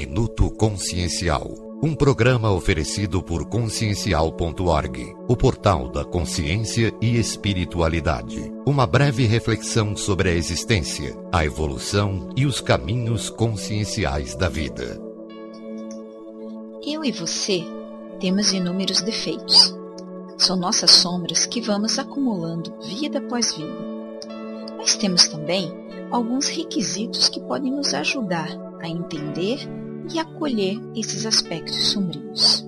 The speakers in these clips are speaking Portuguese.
Minuto Consciencial. Um programa oferecido por consciencial.org, o portal da consciência e espiritualidade. Uma breve reflexão sobre a existência, a evolução e os caminhos conscienciais da vida. Eu e você temos inúmeros defeitos. São nossas sombras que vamos acumulando vida após vida. Mas temos também alguns requisitos que podem nos ajudar a entender e acolher esses aspectos sombrios.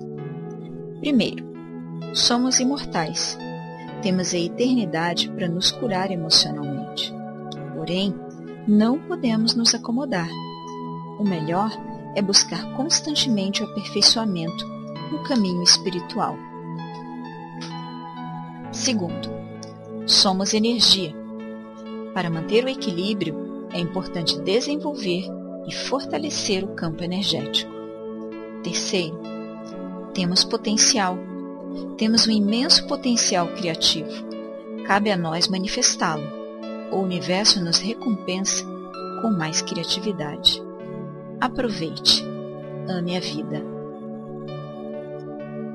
Primeiro, somos imortais. Temos a eternidade para nos curar emocionalmente. Porém, não podemos nos acomodar. O melhor é buscar constantemente o aperfeiçoamento no caminho espiritual. Segundo, somos energia. Para manter o equilíbrio, é importante desenvolver e fortalecer o campo energético. Terceiro, temos potencial. Temos um imenso potencial criativo. Cabe a nós manifestá-lo. O universo nos recompensa com mais criatividade. Aproveite. Ame a vida.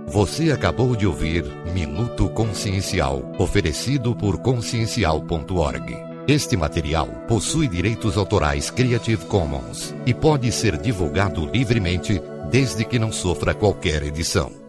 Você acabou de ouvir Minuto Consciencial, oferecido por consciencial.org. Este material possui direitos autorais Creative Commons e pode ser divulgado livremente desde que não sofra qualquer edição.